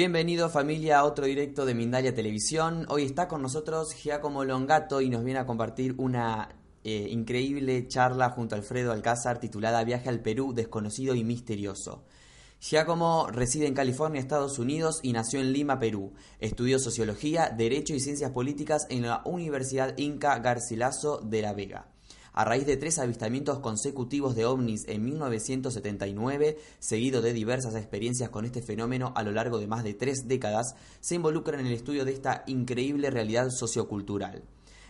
Bienvenido familia a otro directo de Mindalia Televisión. Hoy está con nosotros Giacomo Longato y nos viene a compartir una eh, increíble charla junto a Alfredo Alcázar titulada Viaje al Perú, desconocido y misterioso. Giacomo reside en California, Estados Unidos y nació en Lima, Perú. Estudió Sociología, Derecho y Ciencias Políticas en la Universidad Inca Garcilaso de la Vega. A raíz de tres avistamientos consecutivos de ovnis en 1979, seguido de diversas experiencias con este fenómeno a lo largo de más de tres décadas, se involucra en el estudio de esta increíble realidad sociocultural.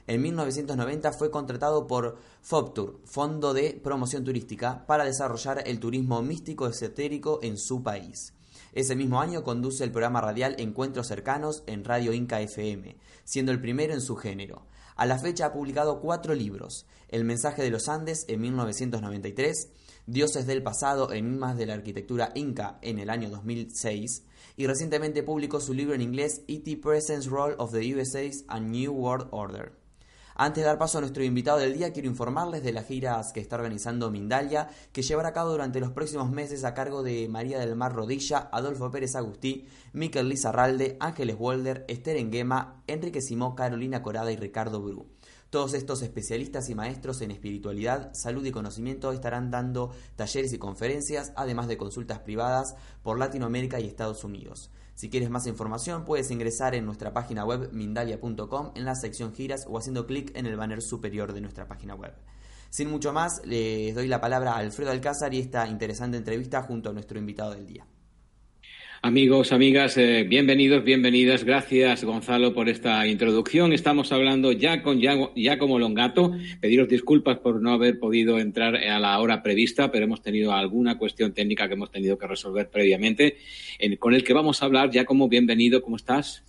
En 1990 fue contratado por FOBTUR, Fondo de Promoción Turística, para desarrollar el turismo místico esotérico en su país. Ese mismo año conduce el programa radial Encuentros Cercanos en Radio Inca FM, siendo el primero en su género. A la fecha ha publicado cuatro libros, El mensaje de los Andes en 1993, Dioses del pasado, enigmas de la arquitectura inca en el año 2006, y recientemente publicó su libro en inglés E.T. Presence Role of the USA's A New World Order. Antes de dar paso a nuestro invitado del día, quiero informarles de las giras que está organizando Mindalia, que llevará a cabo durante los próximos meses a cargo de María del Mar Rodilla, Adolfo Pérez Agustí, Miquel Lizarralde, Ángeles Wolder, Esther Enguema, Enrique Simó, Carolina Corada y Ricardo Bru. Todos estos especialistas y maestros en espiritualidad, salud y conocimiento estarán dando talleres y conferencias, además de consultas privadas por Latinoamérica y Estados Unidos. Si quieres más información, puedes ingresar en nuestra página web mindalia.com en la sección giras o haciendo clic en el banner superior de nuestra página web. Sin mucho más, les doy la palabra a Alfredo Alcázar y esta interesante entrevista junto a nuestro invitado del día. Amigos, amigas, eh, bienvenidos, bienvenidas. Gracias, Gonzalo, por esta introducción. Estamos hablando ya con Giacomo Longato. Pediros disculpas por no haber podido entrar a la hora prevista, pero hemos tenido alguna cuestión técnica que hemos tenido que resolver previamente, con el que vamos a hablar. Giacomo, bienvenido, ¿cómo estás?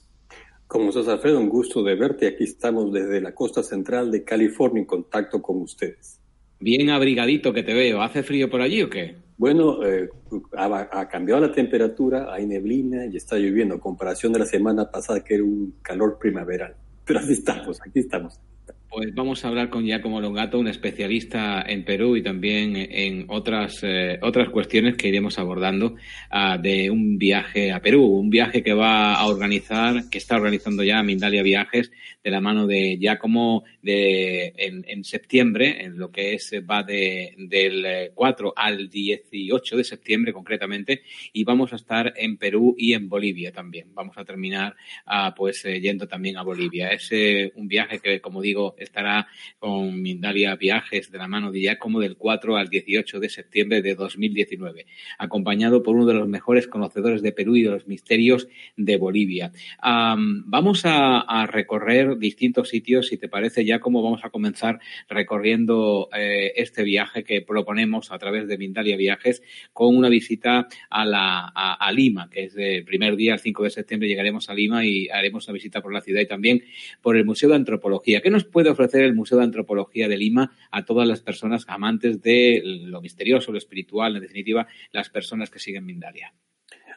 ¿Cómo estás, Alfredo? Un gusto de verte. Aquí estamos desde la costa central de California en contacto con ustedes. Bien abrigadito que te veo. ¿Hace frío por allí o qué? Bueno, eh, ha, cambiado la temperatura, hay neblina y está lloviendo, comparación de la semana pasada que era un calor primaveral. Pero así estamos, aquí estamos. Pues vamos a hablar con Giacomo Longato, un especialista en Perú y también en otras, eh, otras cuestiones que iremos abordando ah, de un viaje a Perú, un viaje que va a organizar, que está organizando ya Mindalia Viajes de la mano de Giacomo de, en, en septiembre, en lo que es va de, del 4 eh, al 18 de septiembre concretamente, y vamos a estar en Perú y en Bolivia también. Vamos a terminar ah, pues eh, yendo también a Bolivia. Es un viaje que, como digo, estará con Mindalia Viajes de la mano de Giacomo del 4 al 18 de septiembre de 2019, acompañado por uno de los mejores conocedores de Perú y de los misterios de Bolivia. vamos a, recorrer distintos sitios, si te parece, Giacomo, vamos a comenzar recorriendo eh, este viaje que proponemos a través de Mindalia Viajes con una visita a, la, a, Lima, que es el primer día, el 5 de septiembre, llegaremos a Lima y haremos una visita por la ciudad y también por el Museo de Antropología. ¿Qué nos puede ofrecer el Museo de Antropología de Lima a todas las personas amantes de lo misterioso, lo espiritual, en definitiva, las personas que siguen Mindalia.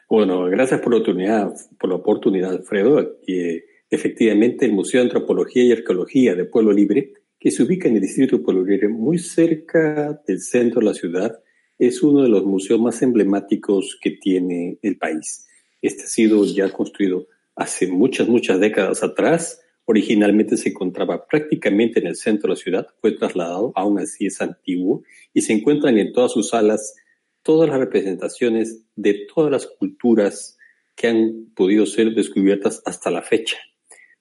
Bueno, gracias por la oportunidad, por la oportunidad Alfredo. Y, efectivamente, el Museo de Antropología y Arqueología de Pueblo Libre, que se ubica en el distrito de Pueblo Libre, muy cerca del centro de la ciudad, es uno de los museos más emblemáticos que tiene el país. Este ha sido ya construido hace muchas, muchas décadas atrás Originalmente se encontraba prácticamente en el centro de la ciudad, fue trasladado, aún así es antiguo, y se encuentran en todas sus salas todas las representaciones de todas las culturas que han podido ser descubiertas hasta la fecha.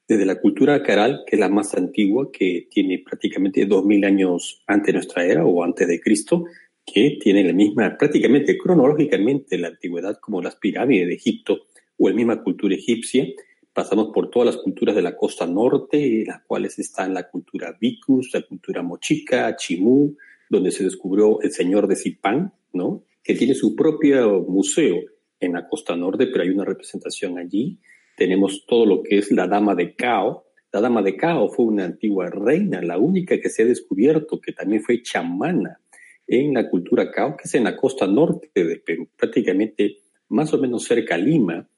Desde la cultura caral, que es la más antigua, que tiene prácticamente 2000 años antes de nuestra era o antes de Cristo, que tiene la misma, prácticamente cronológicamente, la antigüedad como las pirámides de Egipto o la misma cultura egipcia, pasamos por todas las culturas de la costa norte, las cuales están la cultura Vicus, la cultura Mochica, Chimú, donde se descubrió el señor de Zipán, ¿no? que tiene su propio museo en la costa norte, pero hay una representación allí. Tenemos todo lo que es la Dama de Cao. La Dama de Cao fue una antigua reina, la única que se ha descubierto que también fue chamana en la cultura Cao, que es en la costa norte de Perú, prácticamente más o menos cerca a Lima,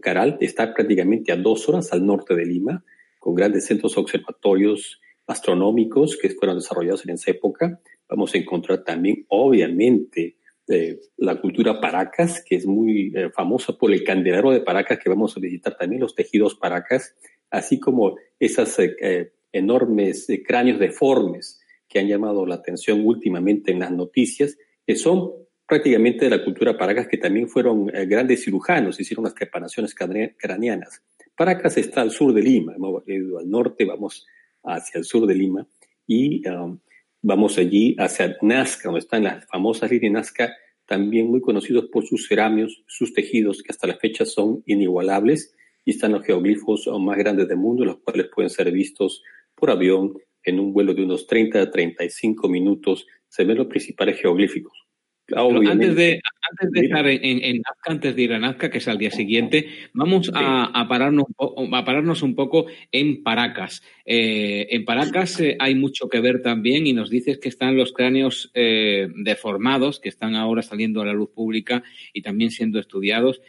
Caral está prácticamente a dos horas al norte de Lima, con grandes centros observatorios astronómicos que fueron desarrollados en esa época. Vamos a encontrar también, obviamente, eh, la cultura Paracas, que es muy eh, famosa por el candelero de Paracas, que vamos a visitar también, los tejidos Paracas, así como esas eh, enormes cráneos deformes que han llamado la atención últimamente en las noticias, que son prácticamente de la cultura Paracas, que también fueron grandes cirujanos, hicieron las preparaciones craneanas. Paracas está al sur de Lima, al norte, vamos hacia el sur de Lima, y um, vamos allí hacia Nazca, donde están las famosas líneas Nazca, también muy conocidos por sus ceramios, sus tejidos, que hasta la fecha son inigualables, y están los geoglifos más grandes del mundo, los cuales pueden ser vistos por avión en un vuelo de unos 30 a 35 minutos. Se ven los principales geoglíficos antes de, antes de estar en, Nazca, antes de ir a Nazca, que es al día siguiente, vamos a, pararnos, a pararnos un poco en Paracas. Eh, en Paracas eh, hay mucho que ver también y nos dices que están los cráneos eh, deformados, que están ahora saliendo a la luz pública y también siendo estudiados.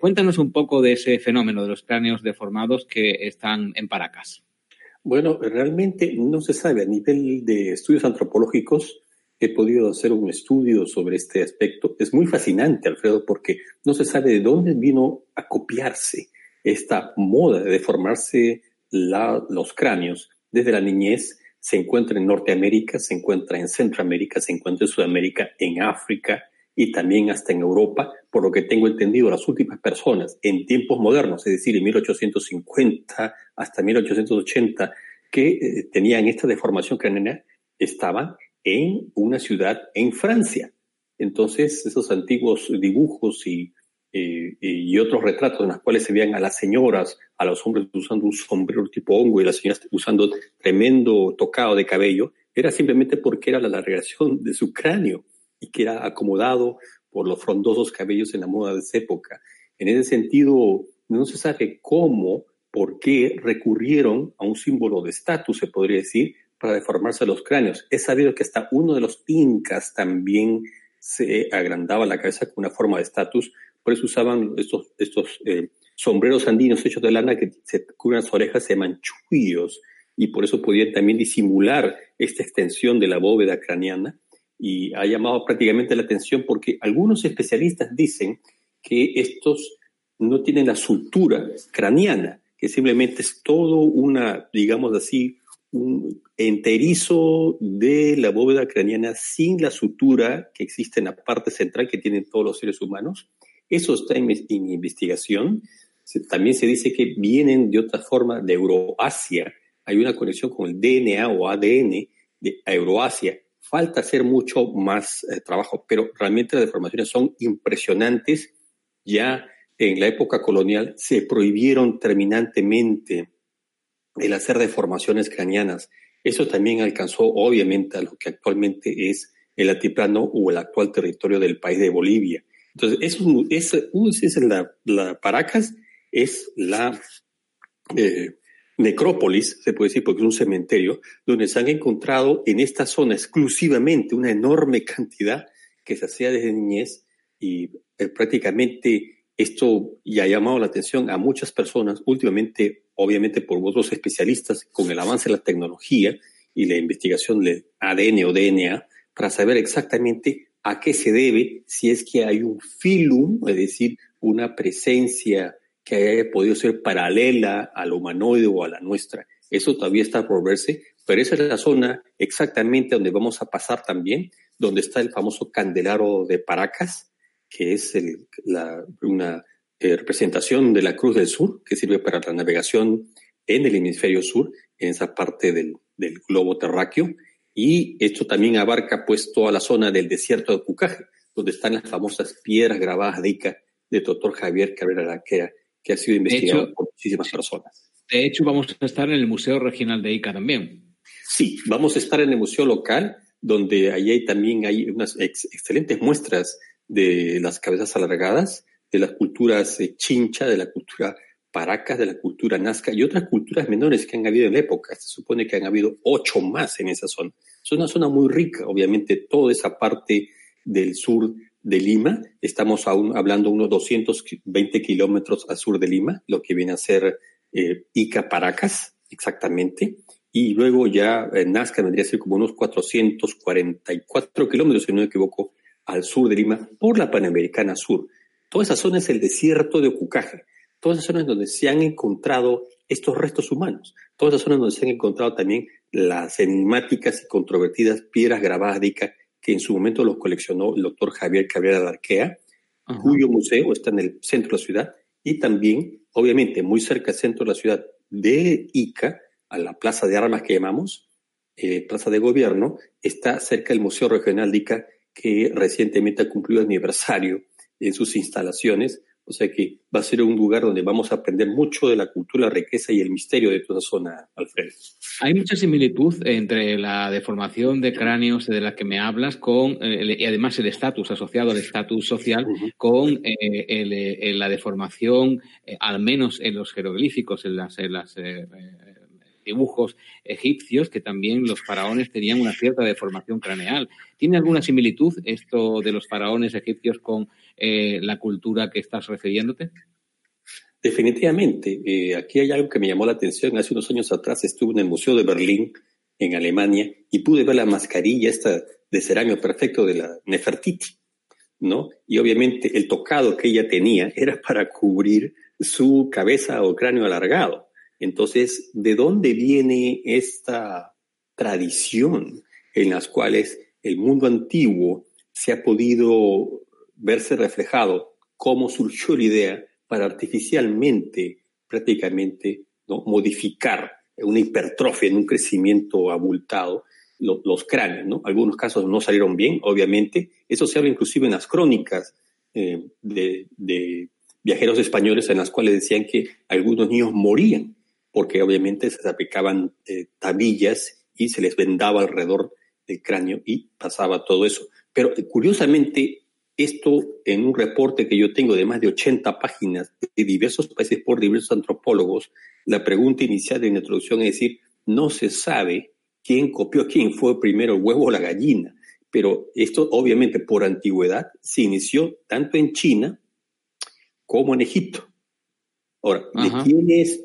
cuéntanos un poco de ese fenómeno de los cráneos deformados que están en Paracas. Bueno, realmente no se sabe a nivel de estudios antropológicos he podido hacer un estudio sobre este aspecto. Es muy fascinante, Alfredo, porque no se sabe de dónde vino a copiarse esta moda de deformarse los cráneos. Desde la niñez se encuentra en Norteamérica, se encuentra en Centroamérica, se encuentra en Sudamérica, en África y también hasta en Europa, por lo que tengo entendido, las últimas personas en tiempos modernos, es decir, en 1850 hasta 1880, que eh, tenían esta deformación craneana, estaban en una ciudad en Francia. Entonces, esos antiguos dibujos y, eh, y otros retratos en los cuales se veían a las señoras, a los hombres usando un sombrero tipo hongo y las señoras usando tremendo tocado de cabello, era simplemente porque era la alargación de su cráneo y que era acomodado por los frondosos cabellos en la moda de esa época. En ese sentido, no se sabe cómo, por qué recurrieron a un símbolo de estatus, se podría decir, para deformarse los cráneos. Es sabido que hasta uno de los incas también se agrandaba la cabeza con una forma de estatus, por eso usaban estos, eh, sombreros andinos hechos de lana que se cubren las orejas, se llaman y por eso podían también disimular esta extensión de la bóveda craneana, y ha llamado prácticamente la atención porque algunos especialistas dicen que estos no tienen la sutura craneana, que simplemente es todo una, digamos así, un enterizo de la bóveda craneana sin la sutura que existe en la parte central que tienen todos los seres humanos. Eso está en, investigación. también se dice que vienen de otra forma de Euroasia. Hay una conexión con el DNA o ADN de Euroasia. Falta hacer mucho más eh, trabajo, pero realmente las deformaciones son impresionantes. Ya en la época colonial se prohibieron terminantemente el hacer deformaciones craneanas. Eso también alcanzó obviamente a lo que actualmente es el altiplano o el actual territorio del país de Bolivia. Entonces, eso es, es la, la, Paracas, es la eh, necrópolis, se puede decir, porque es un cementerio, donde se han encontrado en esta zona exclusivamente una enorme cantidad que se hacía desde niñez y eh, prácticamente esto ya ha llamado la atención a muchas personas últimamente, obviamente por otros especialistas, con el avance de la tecnología y la investigación de ADN o DNA, para saber exactamente a qué se debe si es que hay un filum, es decir, una presencia que haya podido ser paralela al humanoide o a la nuestra. Eso todavía está por verse, pero esa es la zona exactamente donde vamos a pasar también, donde está el famoso candelaro de Paracas, que es una eh, representación de la Cruz del Sur, que sirve para la navegación en el hemisferio sur, en esa parte del, globo terráqueo. Y esto también abarca pues toda la zona del desierto de Cucaje, donde están las famosas piedras grabadas de Ica de doctor Javier Cabrera Laquera, que ha sido investigado por muchísimas personas. De hecho, vamos a estar en el Museo Regional de Ica también. Sí, vamos a estar en el Museo Local, donde allí también hay unas excelentes muestras de las cabezas alargadas, de las culturas eh, chincha, de la cultura paracas, de la cultura nazca y otras culturas menores que han habido en la época. Se supone que han habido ocho más en esa zona. Es una zona muy rica, obviamente, toda esa parte del sur de Lima. Estamos aún hablando unos 220 kilómetros al sur de Lima, lo que viene a ser eh, Ica Paracas, exactamente. Y luego ya eh, Nazca vendría a ser como unos 444 kilómetros, si no me equivoco, al sur de Lima, por la Panamericana Sur. Toda esa zona es el desierto de Ocucaje. Todas esas zonas donde se han encontrado estos restos humanos. Todas esas zonas donde se han encontrado también las enigmáticas y controvertidas piedras grabadas de Ica que en su momento los coleccionó el doctor Javier Cabrera de Arquea, cuyo museo está en el centro de la ciudad, y también, obviamente, muy cerca del centro de la ciudad de Ica, a la plaza de armas que llamamos, eh, plaza de gobierno, está cerca del Museo Regional de Ica, que recientemente ha cumplido aniversario en sus instalaciones, o sea que va a ser un lugar donde vamos a aprender mucho de la cultura, la riqueza y el misterio de toda zona, Alfredo. Hay mucha similitud entre la deformación de cráneos de la que me hablas con, eh, y además el estatus asociado al estatus social, con eh, la deformación, eh, al menos en los jeroglíficos, en las, en las dibujos egipcios, que también los faraones tenían una cierta deformación craneal. ¿Tiene alguna similitud esto de los faraones egipcios con eh, la cultura que estás refiriéndote? Definitivamente. Eh, aquí hay algo que me llamó la atención. Hace unos años atrás estuve en el Museo de Berlín, en Alemania, y pude ver la mascarilla esta de cerámico perfecto de la Nefertiti, ¿no? Y obviamente el tocado que ella tenía era para cubrir su cabeza o cráneo alargado. Entonces, ¿de dónde viene esta tradición en las cuales el mundo antiguo se ha podido verse reflejado? ¿Cómo surgió la idea para artificialmente, prácticamente, ¿no? modificar una hipertrofia, en un crecimiento abultado, los cráneos, ¿no? Algunos casos no salieron bien, obviamente. Eso se habla inclusive en las crónicas eh, de, de, viajeros españoles en las cuales decían que algunos niños morían porque obviamente se aplicaban eh, tabillas y se les vendaba alrededor del cráneo y pasaba todo eso. Pero curiosamente, esto en un reporte que yo tengo de más de 80 páginas de diversos países por diversos antropólogos, la pregunta inicial de la introducción es decir, no se sabe quién copió quién fue primero el huevo o la gallina, pero esto obviamente por antigüedad se inició tanto en China como en Egipto. Ahora, ¿de quién es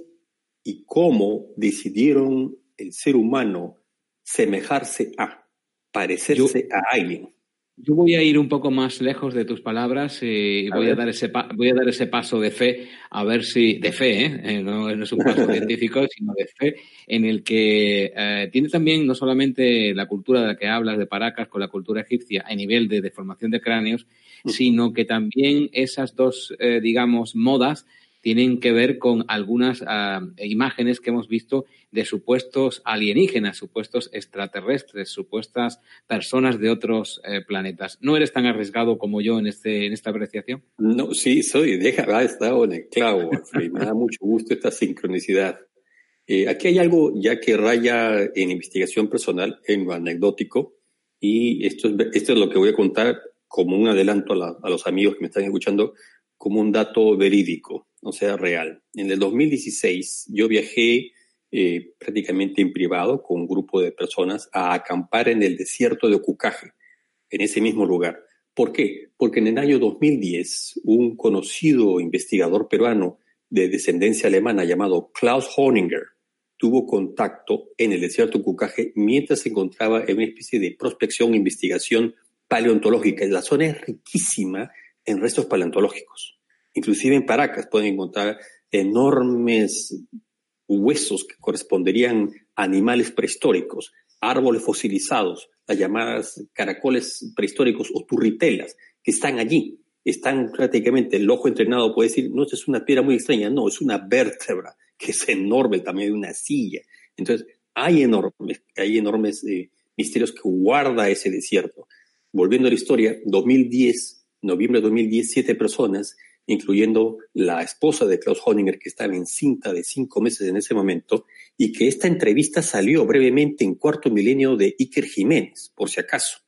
y cómo decidieron el ser humano semejarse a, parecerse a alguien. Yo voy a ir un poco más lejos de tus palabras eh, y voy a, dar ese voy a dar ese paso de fe, a ver si, de fe, ¿eh? eh no, es un paso científico, sino de fe, en el que eh, tiene también no solamente la cultura de la que hablas de Paracas con la cultura egipcia a nivel de deformación de cráneos, sino que también esas dos, digamos, modas tienen que ver con algunas ah, imágenes que hemos visto de supuestos alienígenas, supuestos extraterrestres, supuestas personas de otros eh, planetas. ¿No eres tan arriesgado como yo en, este, en esta apreciación? No, sí, soy. Deja, ha estado en el clavo. me da mucho gusto esta sincronicidad. Eh, aquí hay algo ya que raya en investigación personal, en lo anecdótico, y esto es, esto es lo que voy a contar como un adelanto a, a los amigos que me están escuchando, como un dato verídico o sea, real. En el 2016 yo viajé eh, prácticamente en privado con un grupo de personas a acampar en el desierto de Ocucaje, en ese mismo lugar. ¿Por qué? Porque en el año 2010 un conocido investigador peruano de descendencia alemana llamado Klaus Honinger tuvo contacto en el desierto de Ocucaje mientras se encontraba en una especie de prospección e investigación paleontológica. La zona es riquísima en restos paleontológicos. Inclusive en Paracas pueden encontrar enormes huesos que corresponderían a animales prehistóricos, árboles fosilizados, las llamadas caracoles prehistóricos o turritelas, que están allí. Están prácticamente, el ojo entrenado puede decir, no, es una piedra muy extraña, no, es una vértebra, que es enorme, el tamaño de una silla. Entonces, hay enormes, hay enormes eh, misterios que guarda ese desierto. Volviendo a la historia, 2010, noviembre de 2010, siete personas incluyendo la esposa de Klaus Honinger, que estaba encinta de cinco meses en ese momento, y que esta entrevista salió brevemente en cuarto milenio de Iker Jiménez, por si acaso.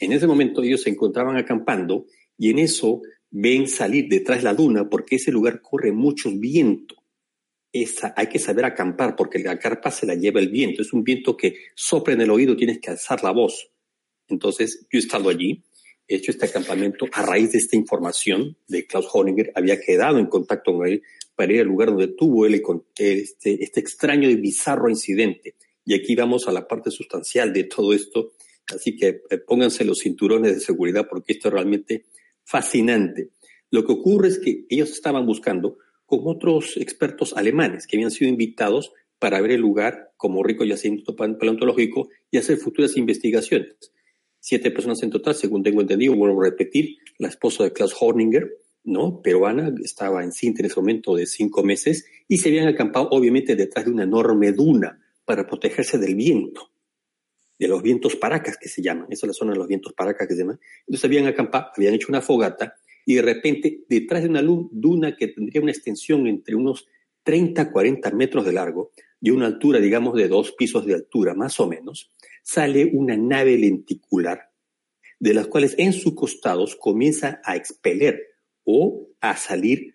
En ese momento ellos se encontraban acampando y en eso ven salir detrás de la duna porque ese lugar corre mucho viento. Esa, hay que saber acampar porque la carpa se la lleva el viento. Es un viento que sopla en el oído, tienes que alzar la voz. Entonces yo he estado allí hecho este acampamento a raíz de esta información de Klaus Honinger, había quedado en contacto con él para ir al lugar donde tuvo él este, este extraño y bizarro incidente. Y aquí vamos a la parte sustancial de todo esto, Así que eh, pónganse los cinturones de seguridad porque esto es realmente fascinante. Lo que ocurre es que ellos estaban buscando con otros expertos alemanes que habían sido invitados para ver el lugar como rico yacimiento paleontológico y hacer futuras investigaciones. Siete personas en total, según tengo entendido, vuelvo a repetir, la esposa de Klaus Horninger, ¿no? Peruana, estaba en cinta en ese momento de cinco meses y se habían acampado obviamente detrás de una enorme duna para protegerse del viento, de los vientos paracas que se llaman, esa es la zona de los vientos paracas que se llaman. Entonces habían acampado, habían hecho una fogata y de repente detrás de una duna que tendría una extensión entre unos 30, 40 metros de largo y una altura, digamos, de dos pisos de altura, más o menos, sale una nave lenticular, de las cuales en sus costados comienza a expeler o a salir,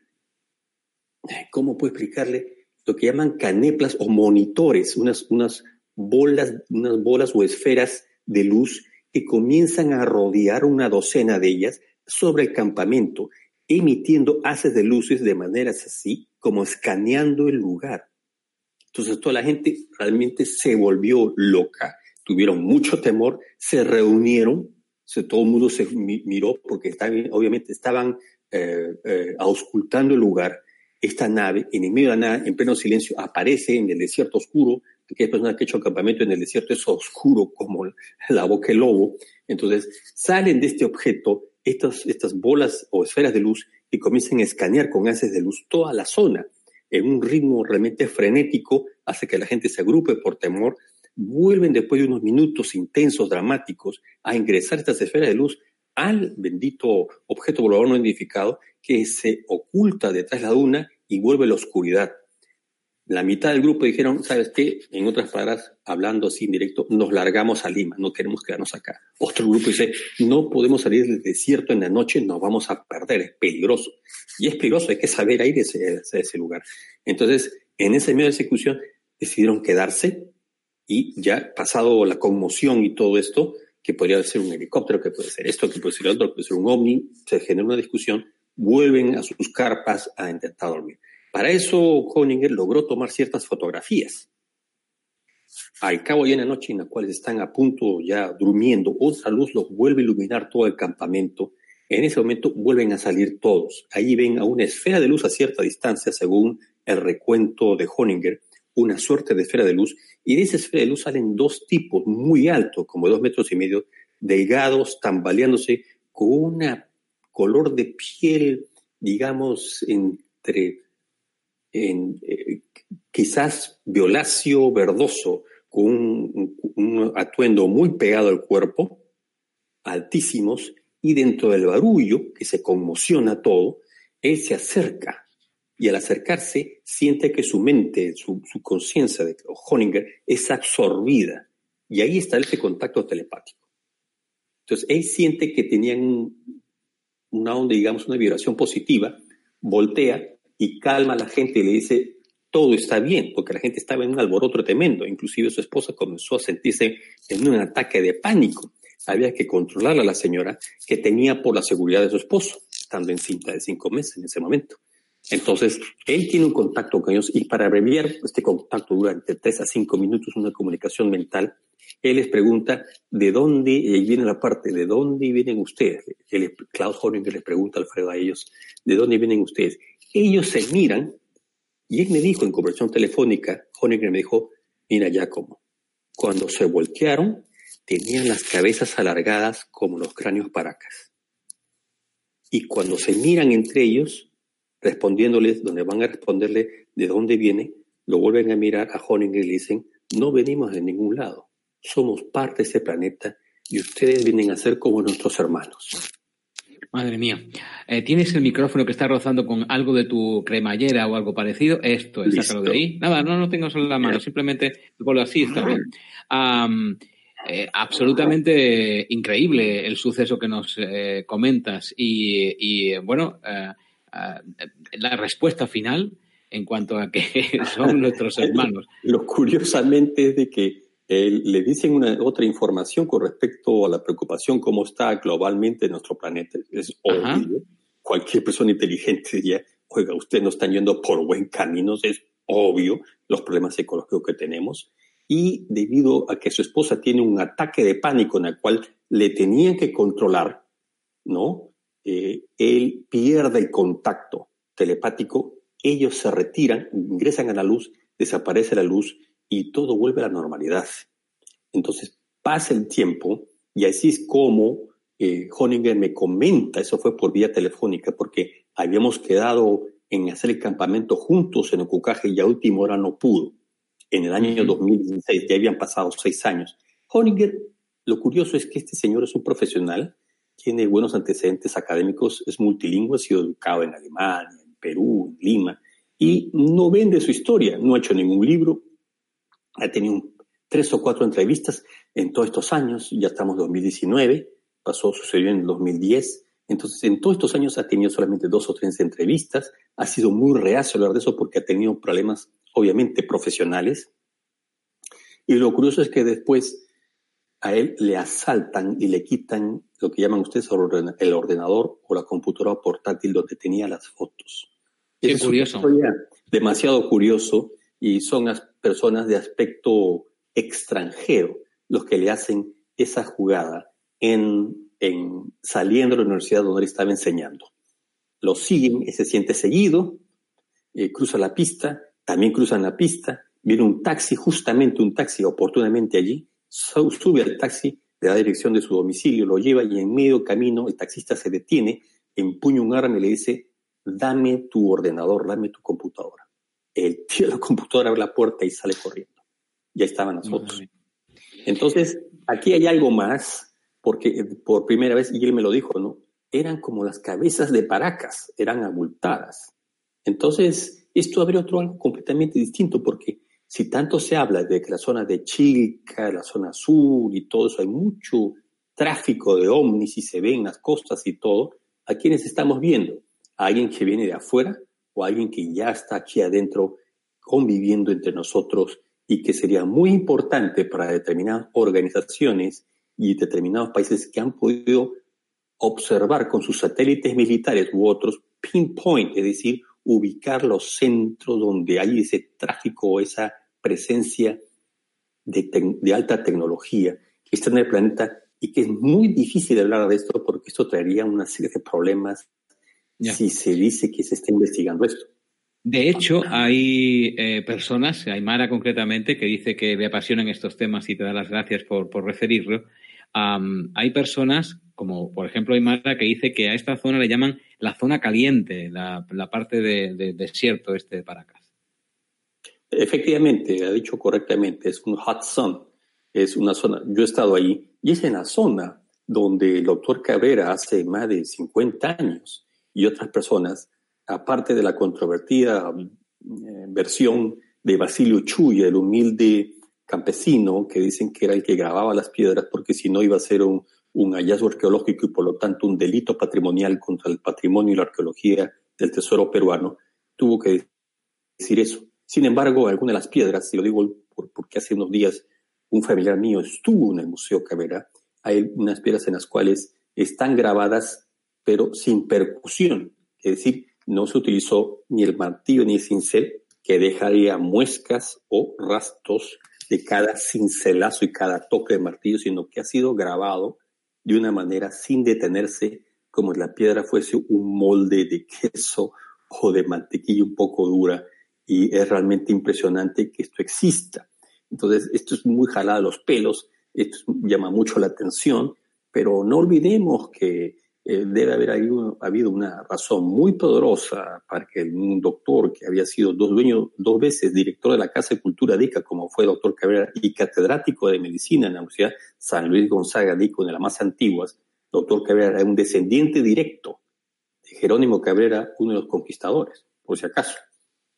¿cómo puedo explicarle? Lo que llaman caneplas o monitores, unas, unas, bolas, unas bolas o esferas de luz que comienzan a rodear una docena de ellas sobre el campamento, emitiendo haces de luces de maneras así como escaneando el lugar. Entonces toda la gente realmente se volvió loca, tuvieron mucho temor, se reunieron, todo el mundo se miró porque estaban, obviamente estaban eh, eh, auscultando el lugar. Esta nave, en el medio de la nada, en pleno silencio, aparece en el desierto oscuro, hay personas que han hecho campamento en el desierto, es oscuro como la boca del lobo. Entonces salen de este objeto estas, estas bolas o esferas de luz y comienzan a escanear con haces de luz toda la zona en un ritmo realmente frenético, hace que la gente se agrupe por temor, vuelven después de unos minutos intensos, dramáticos, a ingresar estas esferas de luz al bendito objeto volador no identificado que se oculta detrás de la duna y vuelve a la oscuridad. La mitad del grupo dijeron, ¿sabes qué? En otras palabras, hablando así en directo, nos largamos a Lima, no queremos quedarnos acá. Otro grupo dice, no podemos salir del desierto en la noche, nos vamos a perder, es peligroso. Y es peligroso, hay que saber ir a ese, ese lugar. Entonces, en ese medio de ejecución, decidieron quedarse y ya pasado la conmoción y todo esto, que podría ser un helicóptero, que puede ser esto, que puede ser otro, que puede ser un ovni, se genera una discusión, vuelven a sus carpas a intentar dormir. Para eso, Koninger logró tomar ciertas fotografías. Al cabo de una noche en la cual están a punto ya durmiendo, otra luz los vuelve a iluminar todo el campamento. En ese momento vuelven a salir todos. Ahí ven a una esfera de luz a cierta distancia, según el recuento de Honinger, una suerte de esfera de luz, y de esa esfera de luz salen dos tipos muy altos, como dos metros y medio, delgados, tambaleándose, con un color de piel, digamos, entre en, eh, quizás violáceo verdoso, con un, atuendo muy pegado al cuerpo, altísimos, y dentro del barullo, que se conmociona todo, él se acerca y al acercarse siente que su mente, su, conciencia de Honinger es absorbida y ahí está ese contacto telepático. Entonces él siente que tenían una onda, digamos, una vibración positiva, voltea y calma a la gente y le dice, todo está bien, porque la gente estaba en un alboroto tremendo. Inclusive su esposa comenzó a sentirse en un ataque de pánico. Había que controlar a la señora que tenía por la seguridad de su esposo, estando en cinta de cinco meses en ese momento. Entonces, él tiene un contacto con ellos y para abreviar este contacto durante tres a cinco minutos, una comunicación mental, él les pregunta de dónde, y ahí viene la parte, ¿de dónde vienen ustedes? Klaus Horninger les pregunta a Alfredo a ellos, ¿de dónde vienen ustedes? Ellos se miran y él me dijo en conversación telefónica, Honegger me dijo, mira Giacomo, cuando se voltearon tenían las cabezas alargadas como los cráneos paracas. Y cuando se miran entre ellos, respondiéndoles, donde van a responderle de dónde viene, lo vuelven a mirar a Honegger y le dicen, no venimos de ningún lado, somos parte de ese planeta y ustedes vienen a ser como nuestros hermanos. Madre mía. Eh, ¿Tienes el micrófono que está rozando con algo de tu cremallera o algo parecido? Esto, es, sácalo de ahí. Nada, no lo tengo solo en la mano, simplemente ponlo así, está bien. Eh, absolutamente increíble el suceso que nos eh, comentas y, bueno, la respuesta final en cuanto a que son nuestros hermanos. Lo curiosamente es de que le dicen una, otra información con respecto a la preocupación cómo está globalmente nuestro planeta. Es obvio. Cualquier persona inteligente diría, oiga, ustedes no están yendo por buen camino, es obvio los problemas ecológicos que tenemos. y debido a que su esposa tiene un ataque de pánico en el cual le tenían que controlar, ¿no? Eh, él pierde el contacto telepático, ellos se retiran, ingresan a la luz, desaparece la luz y todo vuelve a la normalidad. Entonces pasa el tiempo y así es como eh, Honinger me comenta, eso fue por vía telefónica, porque habíamos quedado en hacer el campamento juntos en Ocucaje y a última hora no pudo. En el año 2016, ya habían pasado seis años. Honinger, lo curioso es que este señor es un profesional, tiene buenos antecedentes académicos, es multilingüe, ha sido educado en Alemania, en Perú, en Lima, y no vende su historia, no ha hecho ningún libro, ha tenido tres o cuatro entrevistas en todos estos años, ya estamos en 2019, pasó, sucedió en el 2010, entonces, en todos estos años ha tenido solamente dos o tres entrevistas, ha sido muy reacio a hablar de eso porque ha tenido problemas, obviamente, profesionales. Y lo curioso es que después a él le asaltan y le quitan lo que llaman ustedes el ordenador o la computadora portátil donde tenía las fotos. es curioso. demasiado curioso y son las personas de aspecto extranjero los que le hacen esa jugada en en, saliendo de la universidad donde él estaba enseñando. Lo siguen, y se siente seguido, eh, cruza la pista, también cruzan la pista, viene un taxi, justamente un taxi oportunamente allí, sube al taxi de la dirección de su domicilio, lo lleva y en medio camino el taxista se detiene, empuña un arma y le dice, dame tu ordenador, dame tu computadora. El tío de la computadora abre la puerta y sale corriendo. Ya estaban las fotos. Entonces, aquí hay algo más porque eh, por primera vez, y él me lo dijo, ¿no? Eran como las cabezas de Paracas, eran abultadas. Entonces, esto habría otro algo completamente distinto, porque si tanto se habla de que la zona de Chilca, la zona sur y todo eso, hay mucho tráfico de ovnis y se ven las costas y todo, ¿a quiénes estamos viendo? ¿A alguien que viene de afuera o a alguien que ya está aquí adentro conviviendo entre nosotros y que sería muy importante para determinadas organizaciones y determinados países que han podido observar con sus satélites militares u otros pinpoint, es decir, ubicar los centros donde hay ese tráfico o esa presencia de, alta tecnología que está en el planeta y que es muy difícil hablar de esto porque esto traería una serie de problemas si se dice que se está investigando esto. De hecho, hay eh, personas, Aymara concretamente, que dice que le apasionan estos temas y te da las gracias por, por referirlo, hay personas, como por ejemplo Aymara, que dice que a esta zona le llaman la zona caliente, la, parte de, desierto este de Paracas. Efectivamente, ha dicho correctamente, es un hot sun, es una zona, yo he estado ahí, y es en la zona donde el doctor Cabrera hace más de 50 años y otras personas, aparte de la controvertida eh, versión de Basilio Chuya, el humilde campesino que dicen que era el que grababa las piedras porque si no iba a ser un, hallazgo arqueológico y por lo tanto un delito patrimonial contra el patrimonio y la arqueología del tesoro peruano, tuvo que decir eso. Sin embargo, algunas de las piedras, y lo digo porque hace unos días un familiar mío estuvo en el Museo Cabrera, hay unas piedras en las cuales están grabadas pero sin percusión, es decir, no se utilizó ni el martillo ni el cincel que dejaría muescas o rastros de cada cincelazo y cada toque de martillo, sino que ha sido grabado de una manera sin detenerse, como si la piedra fuese un molde de queso o de mantequilla un poco dura. Y es realmente impresionante que esto exista. Entonces, esto es muy jalado a los pelos, esto llama mucho la atención, pero no olvidemos que eh, debe haber habido, una razón muy poderosa para que un doctor que había sido dos, dueños dos veces director de la Casa de Cultura DICA, como fue doctor Cabrera, y catedrático de medicina en la Universidad San Luis Gonzaga DICA, una de las más antiguas, doctor Cabrera era un descendiente directo de Jerónimo Cabrera, uno de los conquistadores, por si acaso.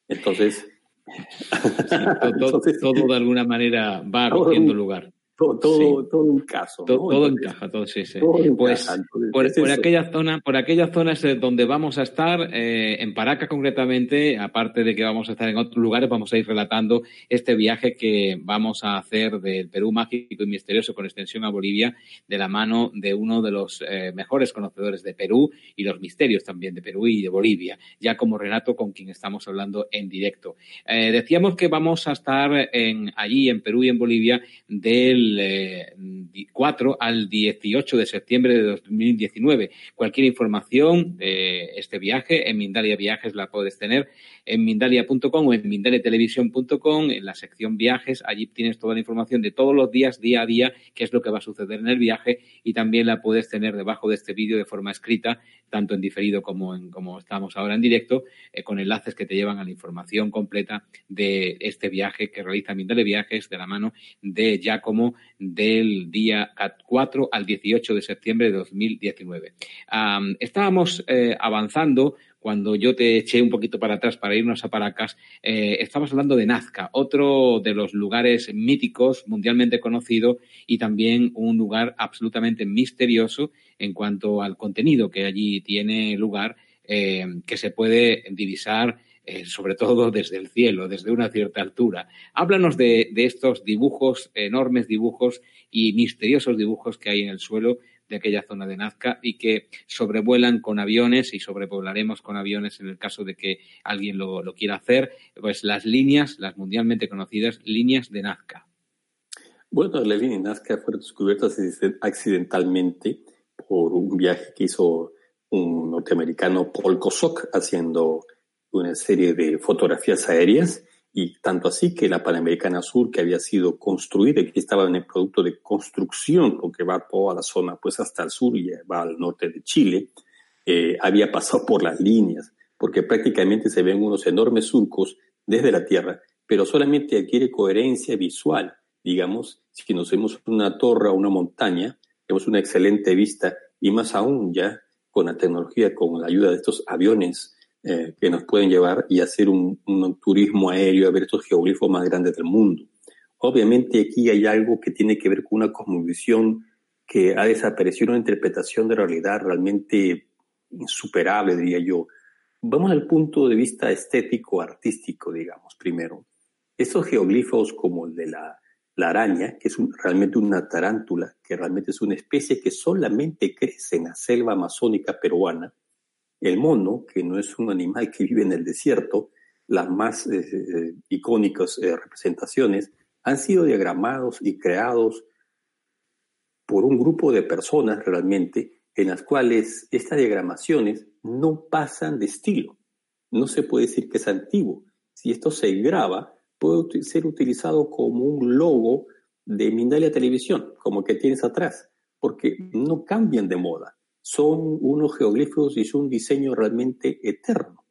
Entonces... todo, de alguna manera va cogiendo lugar. Todo, todo, un caso. Todo, encaja, todo, sí, sí. pues por, aquella zona, por aquellas zonas donde vamos a estar, eh, en Paracas concretamente, aparte de que vamos a estar en otros lugares, vamos a ir relatando este viaje que vamos a hacer del Perú mágico y misterioso con extensión a Bolivia, de la mano de uno de los eh, mejores conocedores de Perú y los misterios también de Perú y de Bolivia, ya como Renato con quien estamos hablando en directo. Eh, decíamos que vamos a estar en, allí en Perú y en Bolivia del 4 eh, al 18 de septiembre de 2019. Cualquier información de este viaje en Mindalia Viajes la puedes tener en mindalia.com o en mindaliatelevisión.com, en la sección viajes. Allí tienes toda la información de todos los días, día a día, qué es lo que va a suceder en el viaje y también la puedes tener debajo de este vídeo de forma escrita, tanto en diferido como en como estamos ahora en directo, eh, con enlaces que te llevan a la información completa de este viaje que realiza Mindalia Viajes de la mano de Giacomo del día 4 al 18 de septiembre de 2019. estábamos eh, avanzando cuando yo te eché un poquito para atrás para irnos a Paracas, eh, estamos hablando de Nazca, otro de los lugares míticos, mundialmente conocido y también un lugar absolutamente misterioso en cuanto al contenido que allí tiene lugar, eh, que se puede divisar eh, sobre todo desde el cielo, desde una cierta altura. Háblanos de, estos dibujos, enormes dibujos y misteriosos dibujos que hay en el suelo de aquella zona de Nazca y que sobrevuelan con aviones y sobrepoblaremos con aviones en el caso de que alguien lo, quiera hacer, pues las líneas, las mundialmente conocidas líneas de Nazca. Bueno, las líneas de Nazca fueron descubiertas accidentalmente por un viaje que hizo un norteamericano Paul Kosok haciendo una serie de fotografías aéreas y tanto así que la Panamericana Sur, que había sido construida y que estaba en el producto de construcción, porque va toda la zona pues hasta el sur y va al norte de Chile, eh, había pasado por las líneas, porque prácticamente se ven unos enormes surcos desde la Tierra, pero solamente adquiere coherencia visual. Digamos, si nos vemos una torre o una montaña, tenemos una excelente vista y más aún ya con la tecnología, con la ayuda de estos aviones eh, que nos pueden llevar y hacer un, turismo aéreo a ver estos geoglifos más grandes del mundo. Obviamente aquí hay algo que tiene que ver con una cosmovisión que ha desaparecido, una interpretación de realidad realmente insuperable, diría yo. Vamos al punto de vista estético, artístico, digamos, primero. Estos geoglifos como el de la, la araña, que es realmente una tarántula, que realmente es una especie que solamente crece en la selva amazónica peruana, el mono, que no es un animal que vive en el desierto, las más eh, eh, icónicas eh, representaciones han sido diagramados y creados por un grupo de personas realmente en las cuales estas diagramaciones no pasan de estilo. No se puede decir que es antiguo. Si esto se graba, puede ser utilizado como un logo de Mindalia Televisión, como que tienes atrás, porque no cambian de moda son unos geoglifos y es un diseño realmente eterno.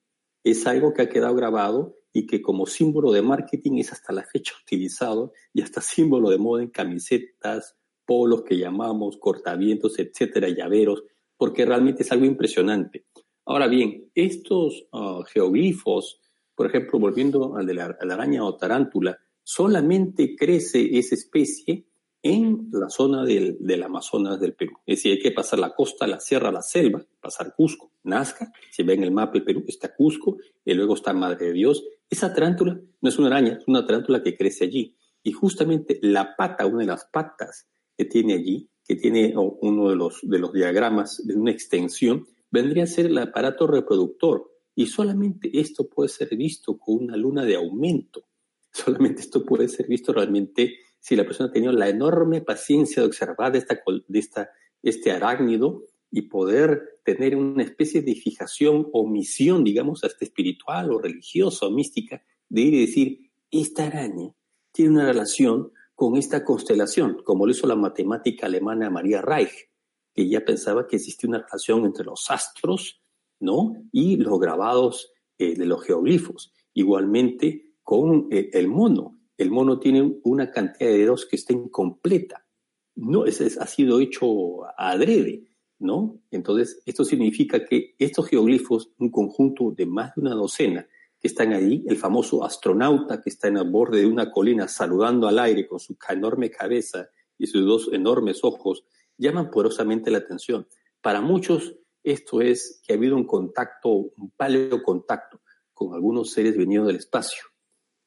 Es algo que ha quedado grabado y que como símbolo de marketing es hasta la fecha utilizado y hasta símbolo de moda en camisetas, polos que llamamos, cortavientos, etcétera, llaveros, porque realmente es algo impresionante. Ahora bien, estos ah, geoglifos, por ejemplo, volviendo al de la araña o tarántula, solamente crece esa especie en la zona del, Amazonas del Perú. Es decir, hay que pasar la costa, la sierra, la selva, pasar Cusco, Nazca, si ven el mapa del Perú, está Cusco, y luego está Madre de Dios. Esa tarántula no es una araña, es una tarántula que crece allí. Y justamente la pata, una de las patas que tiene allí, que tiene uno de los, de los diagramas de una extensión, vendría a ser el aparato reproductor. Y solamente esto puede ser visto con una luna de aumento. Solamente esto puede ser visto realmente si la persona tenido la enorme paciencia de observar esta, este arácnido y poder tener una especie de fijación o misión, digamos, hasta espiritual o religiosa o mística, de ir y decir, esta araña tiene una relación con esta constelación, como lo hizo la matemática alemana María Reich, que ya pensaba que existía una relación entre los astros, ¿no? Y los grabados eh, de los geoglifos. Igualmente con eh, el mono, el mono tiene una cantidad de dedos que está incompleta. No, es, ha sido hecho adrede, ¿no? Entonces, esto significa que estos geoglifos, un conjunto de más de una docena que están ahí, el famoso astronauta que está en el borde de una colina saludando al aire con su enorme cabeza y sus dos enormes ojos llaman poderosamente la atención. Para muchos, esto es que ha habido un contacto, un paleocontacto con algunos seres venidos del espacio.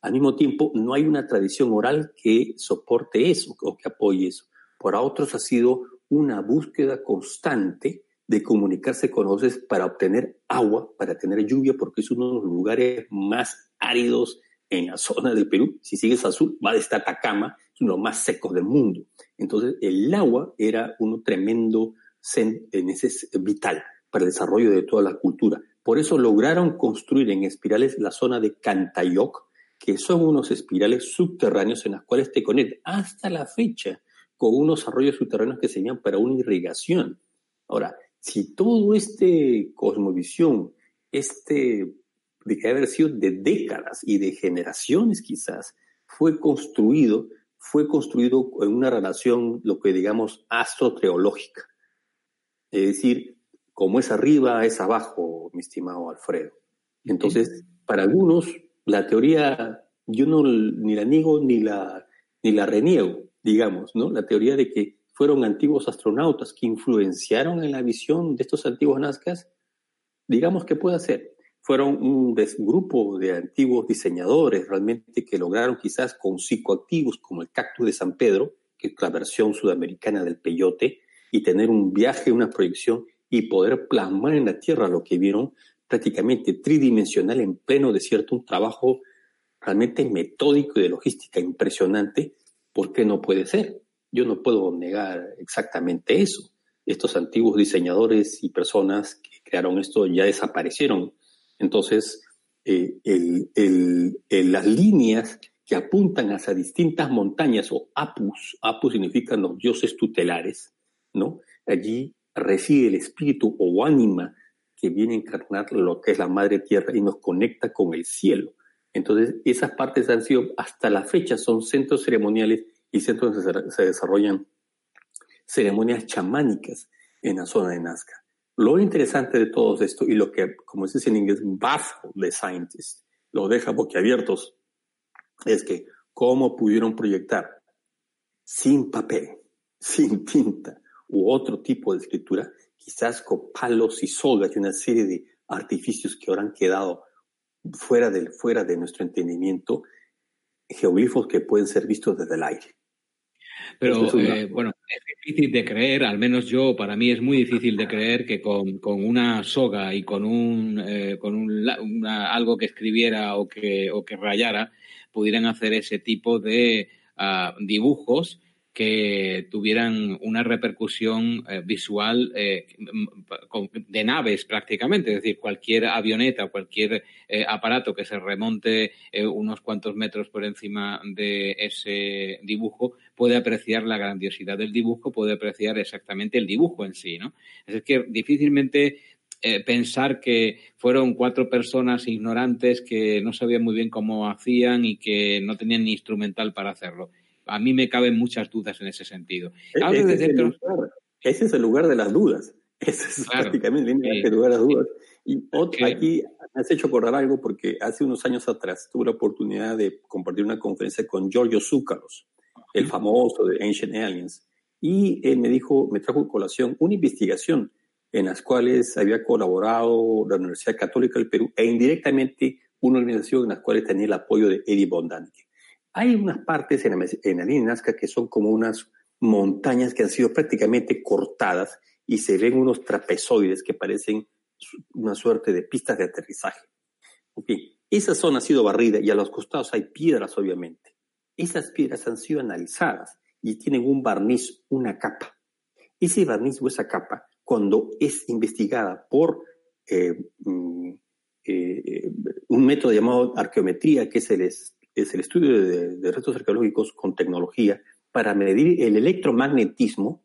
Al mismo tiempo, no hay una tradición oral que soporte eso o que apoye eso. Para otros ha sido una búsqueda constante de comunicarse con los para obtener agua, para tener lluvia, porque es uno de los lugares más áridos en la zona del Perú. Si sigues al sur, va desde Atacama, es uno de los más secos del mundo. Entonces, el agua era un tremendo vital para el desarrollo de toda la cultura. Por eso lograron construir en espirales la zona de Cantayoc, que son unos espirales subterráneos en las cuales te conectan hasta la fecha con unos arroyos subterráneos que se llaman para una irrigación. Ahora, si todo este cosmovisión, este de que haber sido de décadas y de generaciones quizás, fue construido, fue construido en una relación, lo que digamos, astroteológica. Es decir, como es arriba, es abajo, mi estimado Alfredo. Entonces, para algunos, la teoría, yo no ni la niego ni la, ni la reniego, digamos, ¿no? La teoría de que fueron antiguos astronautas que influenciaron en la visión de estos antiguos Nazcas, digamos que puede ser. Fueron un grupo de antiguos diseñadores realmente que lograron quizás con psicoactivos como el cactus de San Pedro, que es la versión sudamericana del peyote, y tener un viaje, una proyección y poder plasmar en la Tierra lo que vieron prácticamente tridimensional en pleno desierto, un trabajo realmente metódico y de logística impresionante, ¿por qué no puede ser? Yo no puedo negar exactamente eso. Estos antiguos diseñadores y personas que crearon esto ya desaparecieron. Entonces, eh, las líneas que apuntan hacia distintas montañas o apus, apus significan los dioses tutelares, ¿no? Allí reside el espíritu o ánima que viene a encarnar lo que es la madre tierra y nos conecta con el cielo. Entonces, esas partes han sido, hasta la fecha, son centros ceremoniales y centros donde se desarrollan ceremonias chamánicas en la zona de Nazca. Lo interesante de todo esto y lo que, como se dice en inglés, baffle the scientists, lo deja boquiabiertos, es que cómo pudieron proyectar sin papel, sin tinta u otro tipo de escritura, quizás con palos y sogas y una serie de artificios que ahora han quedado fuera de, fuera de nuestro entendimiento, geoglifos que pueden ser vistos desde el aire. Pero eh, bueno, es difícil de creer, al menos yo, para mí es muy difícil de creer que con, una soga y con un, eh, con un, algo que escribiera o que, o que rayara pudieran hacer ese tipo de ah, dibujos que tuvieran una repercusión eh, visual eh, de naves prácticamente, es decir, cualquier avioneta, cualquier eh, aparato que se remonte unos cuantos metros por encima de ese dibujo puede apreciar la grandiosidad del dibujo, puede apreciar exactamente el dibujo en sí, ¿no? Es decir, difícilmente pensar que fueron cuatro personas ignorantes que no sabían muy bien cómo hacían y que no tenían ni instrumental para hacerlo a mí me caben muchas dudas en ese sentido. E-, ese, es el lugar, de las dudas. Ese es prácticamente el lugar de las dudas. Y aquí me has hecho acordar algo porque hace unos años atrás tuve la oportunidad de compartir una conferencia con Giorgio Zúcaros, el famoso de Ancient Aliens. Y él me dijo, me trajo en colación una investigación en las cuales había colaborado la Universidad Católica del Perú e indirectamente una organización en la cual tenía el apoyo de Eddie Bondanke. Hay unas partes en la, en línea Nazca que son como unas montañas que han sido prácticamente cortadas y se ven unos trapezoides que parecen una suerte de pistas de aterrizaje. Esa zona ha sido barrida y a los costados hay piedras, obviamente. Esas piedras han sido analizadas y tienen un barniz, una capa. Ese barniz o esa capa, cuando es investigada por eh, mm, eh, un método llamado arqueometría, que es el el estudio de, restos arqueológicos con tecnología para medir el electromagnetismo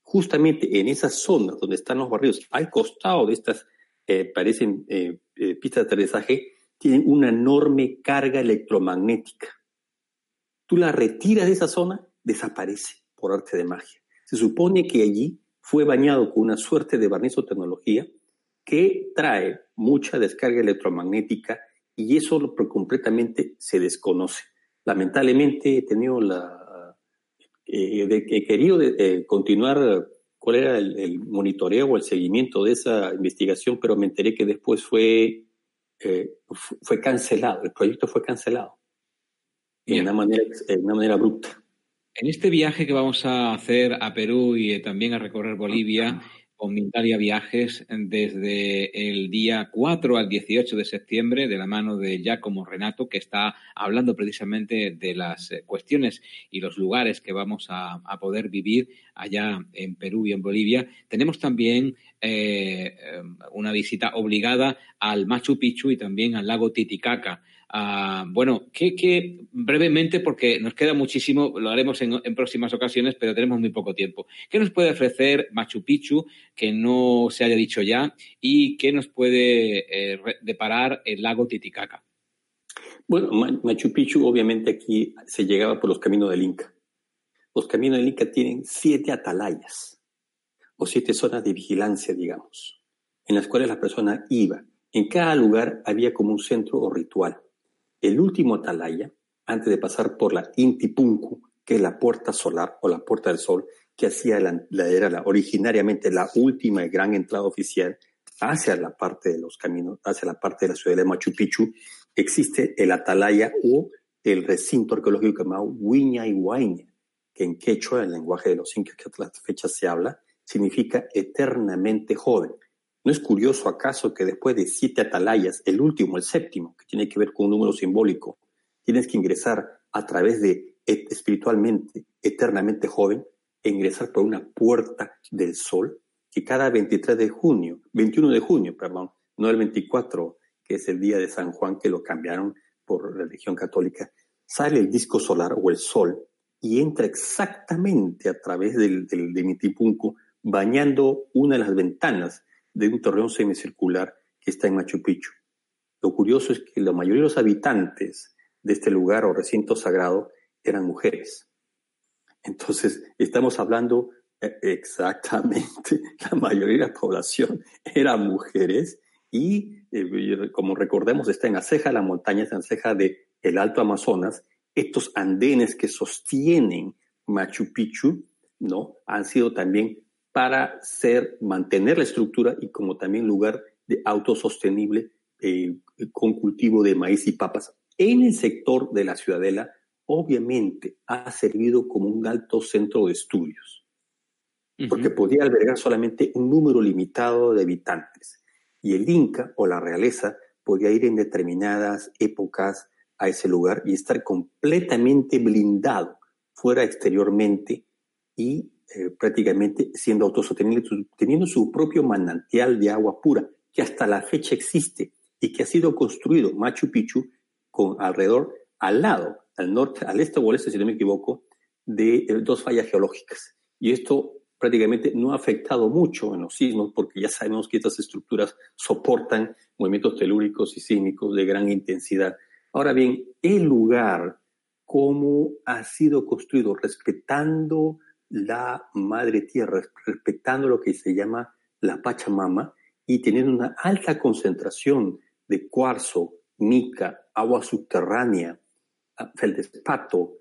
justamente en esas zonas donde están los barrios, al costado de estas, eh, parecen eh, eh, pistas de aterrizaje, tienen una enorme carga electromagnética. Tú la retiras de esa zona, desaparece por arte de magia. Se supone que allí fue bañado con una suerte de barniz o tecnología que trae mucha descarga electromagnética y eso completamente se desconoce. Lamentablemente he tenido la, eh, he querido continuar cuál era el, monitoreo o el seguimiento de esa investigación, pero me enteré que después fue, fue cancelado, el proyecto fue cancelado de una manera, de una manera abrupta. En este viaje que vamos a hacer a Perú y también a recorrer Bolivia, con Viajes desde el día 4 al 18 de septiembre de la mano de Giacomo Renato, que está hablando precisamente de las eh, cuestiones y los lugares que vamos a, poder vivir allá en Perú y en Bolivia. Tenemos también eh, eh, una visita obligada al Machu Picchu y también al lago Titicaca. Ah, bueno, que, brevemente, porque nos queda muchísimo, lo haremos en, próximas ocasiones, pero tenemos muy poco tiempo. ¿Qué nos puede ofrecer Machu Picchu que no se haya dicho ya y qué nos puede eh, deparar el lago Titicaca? Bueno, Machu Picchu obviamente aquí se llegaba por los caminos del Inca. Los caminos del Inca tienen siete atalayas o siete zonas de vigilancia, digamos, en las cuales la persona iba. En cada lugar había como un centro o ritual. El último atalaya, antes de pasar por la Intipunku, que es la puerta solar o la puerta del sol, que hacía la, era la, originariamente la última y gran entrada oficial hacia la parte de los caminos, hacia la parte de la ciudad de Machu Picchu, existe el atalaya o el recinto arqueológico llamado Huiña y que en quechua, el lenguaje de los incas que a las fechas se habla, significa eternamente joven. ¿No es curioso acaso que después de siete atalayas, el último, el séptimo, que tiene que ver con un número simbólico, tienes que ingresar a través de espiritualmente, eternamente joven, e ingresar por una puerta del sol, que cada 23 de junio, 21 de junio, perdón, no el 24, que es el día de San Juan, que lo cambiaron por religión católica, sale el disco solar o el sol y entra exactamente a través del, del de Mitipunco, bañando una de las ventanas de un torreón semicircular que está en Machu Picchu. Lo curioso es que la mayoría de los habitantes de este lugar o recinto sagrado eran mujeres. Entonces, estamos hablando eh, exactamente, la mayoría de la población eran mujeres y, eh, como recordemos, está en la ceja de la montaña, está en la ceja del el Alto Amazonas. Estos andenes que sostienen Machu Picchu, ¿no? Han sido también para ser, mantener la estructura y como también lugar de autosostenible eh, con cultivo de maíz y papas. En el sector de la ciudadela, obviamente, ha servido como un alto centro de estudios, porque podía albergar solamente un número limitado de habitantes. Y el Inca o la realeza podía ir en determinadas épocas a ese lugar y estar completamente blindado fuera exteriormente y eh, prácticamente siendo autosostenible, teniendo su propio manantial de agua pura, que hasta la fecha existe y que ha sido construido Machu Picchu con alrededor, al lado, al norte, al este o al este, si no me equivoco, de eh, dos fallas geológicas. Y esto prácticamente no ha afectado mucho en los sismos, porque ya sabemos que estas estructuras soportan movimientos telúricos y sísmicos de gran intensidad. Ahora bien, el lugar, cómo ha sido construido, respetando la madre tierra, respetando lo que se llama la Pachamama y teniendo una alta concentración de cuarzo, mica, agua subterránea, feldespato,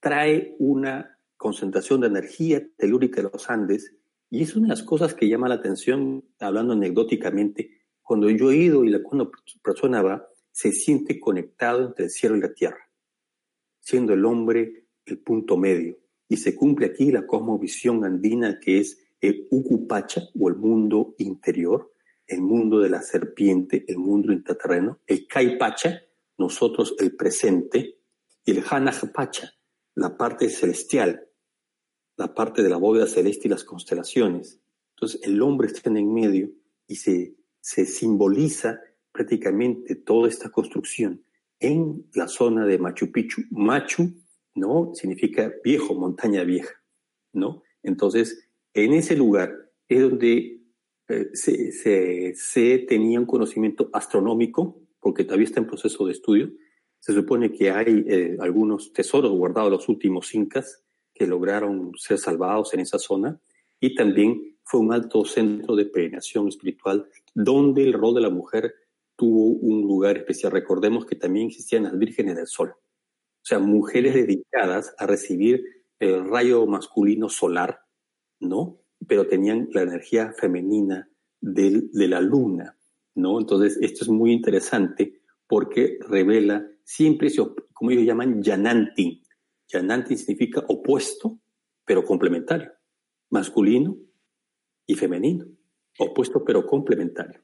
trae una concentración de energía telúrica de los Andes y es una de las cosas que llama la atención, hablando anecdóticamente, cuando yo he ido y cuando la persona va, se siente conectado entre el cielo y la tierra, siendo el hombre el punto medio y se cumple aquí la cosmovisión andina que es el Ucupacha o el mundo interior, el mundo de la serpiente, el mundo intraterreno, el Kaipacha, nosotros el presente, y el Hanajpacha, la parte celestial, la parte de la bóveda celeste y las constelaciones. Entonces el hombre está en medio y se, se simboliza prácticamente toda esta construcción en la zona de Machu Picchu. Machu ¿no? Significa viejo, montaña vieja, ¿no? Entonces, en ese lugar es donde eh, se, tenía un conocimiento astronómico, porque todavía está en proceso de estudio. Se supone que hay eh, algunos tesoros guardados los últimos incas que lograron ser salvados en esa zona y también fue un alto centro de peregrinación espiritual donde el rol de la mujer tuvo un lugar especial. Recordemos que también existían las vírgenes del sol, sea, mujeres dedicadas a recibir el rayo masculino solar, ¿no? Pero tenían la energía femenina de la luna, ¿no? Entonces, esto es muy interesante porque revela siempre, como ellos llaman, Yanantin. Yanantin significa opuesto, pero complementario. Masculino y femenino. Opuesto, pero complementario.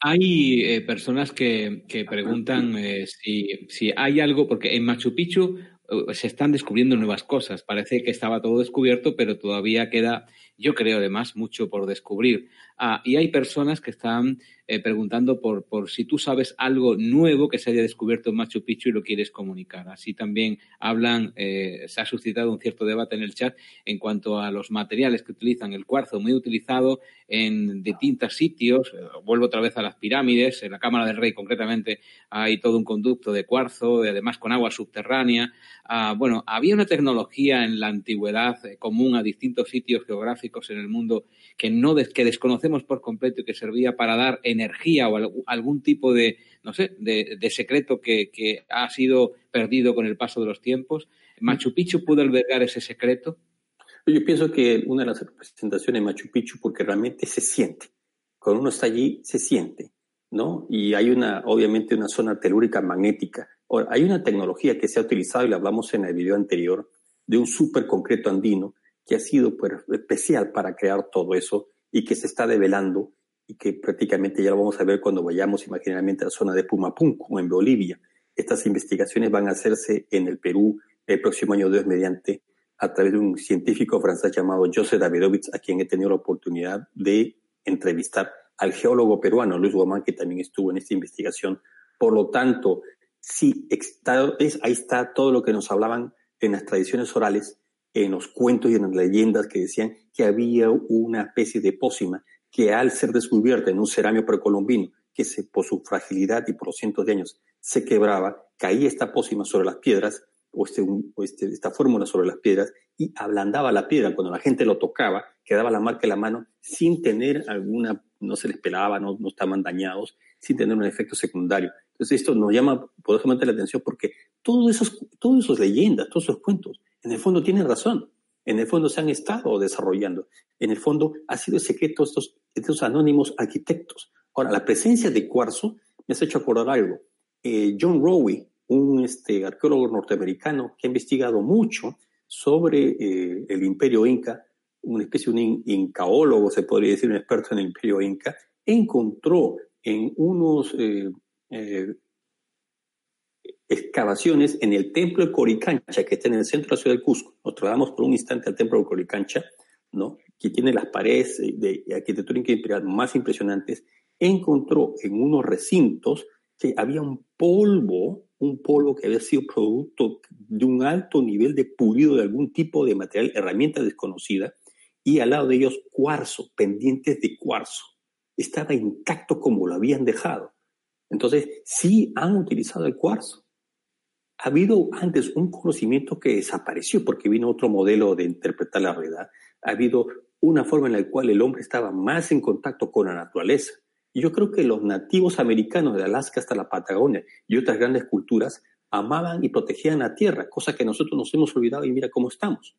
Hay eh, personas que, preguntan eh, si, si, hay algo, porque en Machu Picchu eh, se están descubriendo nuevas cosas. Parece que estaba todo descubierto, pero todavía queda yo creo además mucho por descubrir. Ah, y hay personas que están eh, preguntando por, por, si tú sabes algo nuevo que se haya descubierto en Machu Picchu y lo quieres comunicar. Así también hablan, eh, se ha suscitado un cierto debate en el chat en cuanto a los materiales que utilizan. El cuarzo muy utilizado en distintos sitios. Eh, vuelvo otra vez a las pirámides. En la Cámara del Rey concretamente hay todo un conducto de cuarzo, además con agua subterránea. Ah, bueno, había una tecnología en la antigüedad común a distintos sitios geográficos en el mundo que, no que desconocemos por completo y que servía para dar energía o algún tipo de, no sé, de, secreto que, ha sido perdido con el paso de los tiempos. ¿Machu Picchu pudo albergar ese secreto? Yo pienso que una de las representaciones de Machu Picchu, porque realmente se siente, cuando uno está allí, se siente, ¿no? Y hay una, obviamente, una zona telúrica magnética. Ahora, hay una tecnología que se ha utilizado, y lo hablamos en el video anterior, de un superconcreto andino, que ha sido pues, especial para crear todo eso y que se está develando y que prácticamente ya lo vamos a ver cuando vayamos imaginariamente a la zona de Pumapunku, en Bolivia. Estas investigaciones van a hacerse en el Perú el próximo año Dios mediante a través de un científico francés llamado José Davidovich, a quien he tenido la oportunidad de entrevistar al geólogo peruano Luis Guamán, que también estuvo en esta investigación. Por lo tanto, sí, ahí está todo lo que nos hablaban en las tradiciones orales en los cuentos y en las leyendas que decían que había una especie de pócima que al ser descubierta en un cerámico precolombino, que se, por su fragilidad y por los cientos de años se quebraba, caía esta pócima sobre las piedras, o, este, este, esta fórmula sobre las piedras, y ablandaba la piedra. Cuando la gente lo tocaba, quedaba la marca en la mano sin tener alguna, no se les pelaba, no, no estaban dañados, sin tener un efecto secundario. Entonces esto nos llama poderosamente la atención porque todos esos, todos esos leyendas, todos esos cuentos, en el fondo tienen razón. En el fondo se han estado desarrollando. En el fondo ha sido secreto estos, estos anónimos arquitectos. Ahora, la presencia de cuarzo me has hecho acordar algo. Eh, John Rowe, un este, arqueólogo norteamericano que ha investigado mucho sobre eh, el imperio inca, una especie de un incaólogo, se podría decir, un experto en el imperio inca, encontró en unos eh, excavaciones en el templo de Coricancha, que está en el centro de la ciudad de Cusco. Nos trasladamos por un instante al templo de Coricancha, ¿no? que tiene las paredes de arquitectura imperial más impresionantes. Encontró en unos recintos que había un polvo, un polvo que había sido producto de un alto nivel de pulido de algún tipo de material, herramienta desconocida, y al lado de ellos cuarzo, pendientes de cuarzo. Estaba intacto como lo habían dejado. Entonces, sí han utilizado el cuarzo ha habido antes un conocimiento que desapareció porque vino otro modelo de interpretar la realidad. Ha habido una forma en la cual el hombre estaba más en contacto con la naturaleza. Y yo creo que los nativos americanos de Alaska hasta la Patagonia y otras grandes culturas amaban y protegían la tierra, cosa que nosotros nos hemos olvidado y mira cómo estamos.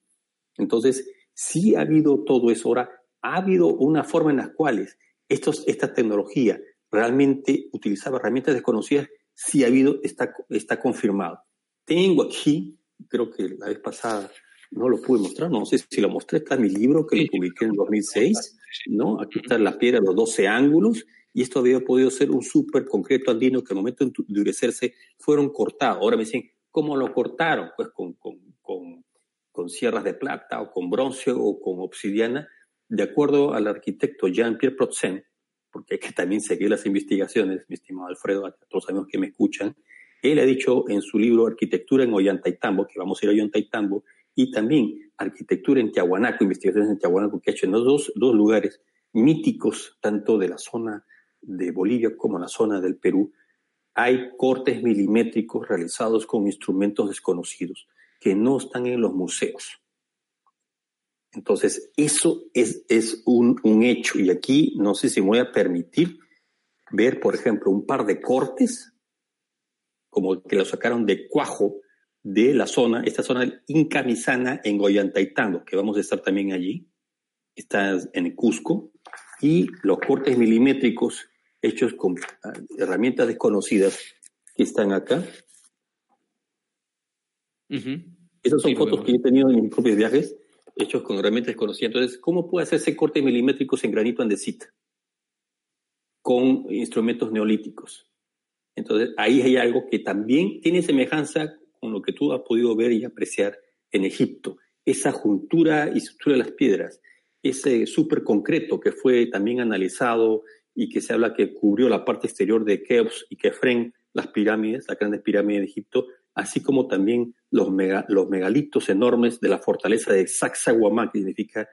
Entonces, sí ha habido todo eso. Ahora, ha habido una forma en la cual estos, esta tecnología realmente utilizaba herramientas desconocidas, sí ha habido, está, está confirmado. Tengo aquí, creo que la vez pasada no lo pude mostrar, no sé si lo mostré, está en mi libro que lo publiqué en 2006, ¿no? Aquí está la piedra, los 12 ángulos, y esto había podido ser un súper concreto andino que al momento de endurecerse fueron cortados. Ahora me dicen, ¿cómo lo cortaron? Pues con, con, con, con sierras de plata o con bronce o con obsidiana, de acuerdo al arquitecto Jean-Pierre Protzen, porque hay que también seguir las investigaciones, mi estimado Alfredo, a todos los amigos que me escuchan, él ha dicho en su libro Arquitectura en Ollantaytambo, que vamos a ir a Ollantaytambo, y también Arquitectura en Tiahuanaco, investigaciones en Tiahuanaco, que ha hecho en los dos, dos lugares míticos, tanto de la zona de Bolivia como la zona del Perú, hay cortes milimétricos realizados con instrumentos desconocidos que no están en los museos. Entonces, eso es, es un, un, hecho. Y aquí no sé si me voy a permitir ver, por ejemplo, un par de cortes como que lo sacaron de Cuajo, de la zona, esta zona incamisana en Goyantaitano, que vamos a estar también allí, está en Cusco, y los cortes milimétricos hechos con ah, herramientas desconocidas que están acá. Esas son fotos que he tenido en mis propios viajes, hechos con herramientas desconocidas. Entonces, ¿cómo puede hacerse cortes milimétricos en granito andesita? Con instrumentos neolíticos. Entonces, ahí hay algo que también tiene semejanza con lo que tú has podido ver y apreciar en Egipto. Esa juntura y estructura de las piedras, ese súper concreto que fue también analizado y que se habla que cubrió la parte exterior de Keops y Kefren, las pirámides, las grandes pirámides de Egipto, así como también los, los megalitos enormes de la fortaleza de Sacsayhuamán, que significa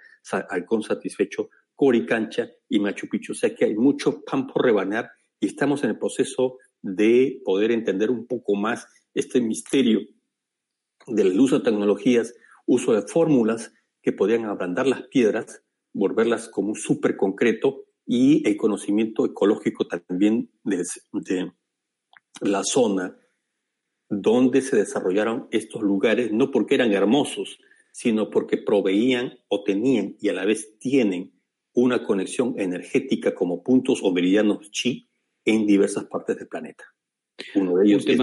halcón satisfecho, Coricancha y Machu Picchu. O sea que hay mucho pan por rebanar y estamos en el proceso de poder entender un poco más este misterio del uso de tecnologías, uso de fórmulas que podrían ablandar las piedras, volverlas como un súper concreto y el conocimiento ecológico también de, de, la zona donde se desarrollaron estos lugares, no porque eran hermosos, sino porque proveían o tenían y a la vez tienen una conexión energética como puntos o meridianos chi en diversas partes del planeta. Uno de ellos es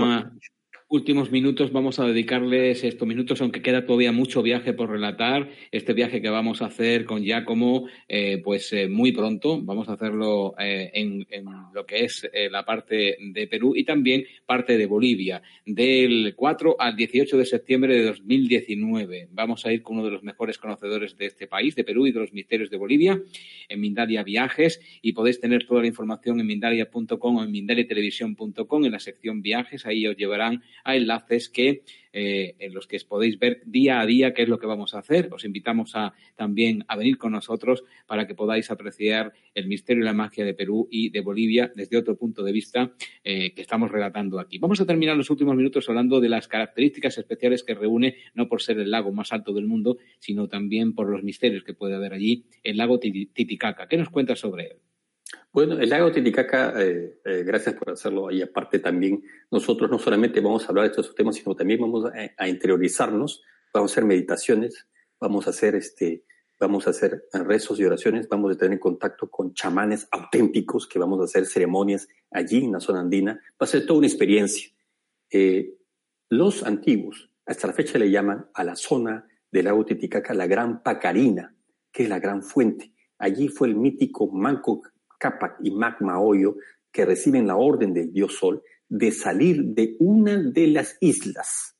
últimos minutos vamos a dedicarles estos minutos, aunque queda todavía mucho viaje por relatar, este viaje que vamos a hacer con Giacomo, eh, pues eh, muy pronto, vamos a hacerlo eh, en, lo que es la parte de Perú y también parte de Bolivia, del 4 al 18 de septiembre de 2019. Vamos a ir con uno de los mejores conocedores de este país, de Perú y de los misterios de Bolivia, en Mindalia Viajes, y podéis tener toda la información en mindalia.com o en mindaliatelevisión.com en la sección viajes, ahí os llevarán a enlaces que eh, en los que podéis ver día a día qué es lo que vamos a hacer. Os invitamos a, también a venir con nosotros para que podáis apreciar el misterio y la magia de Perú y de Bolivia desde otro punto de vista eh, que estamos relatando aquí. Vamos a terminar los últimos minutos hablando de las características especiales que reúne, no por ser el lago más alto del mundo, sino también por los misterios que puede haber allí, el lago Titicaca. ¿Qué nos cuentas sobre él? Bueno, el lago Titicaca, eh, eh, gracias por hacerlo. Y aparte también, nosotros no solamente vamos a hablar de estos temas, sino también vamos a, interiorizarnos, vamos a hacer meditaciones, vamos a hacer este, vamos a hacer rezos y oraciones, vamos a tener contacto con chamanes auténticos, que vamos a hacer ceremonias allí en la zona andina. Va a ser toda una experiencia. Eh, los antiguos, hasta la fecha le llaman a la zona del lago Titicaca la Gran Pacarina, que es la gran fuente. Allí fue el mítico Manco Capac y Magma Hoyo, que reciben la orden del dios Sol de salir de una de las islas.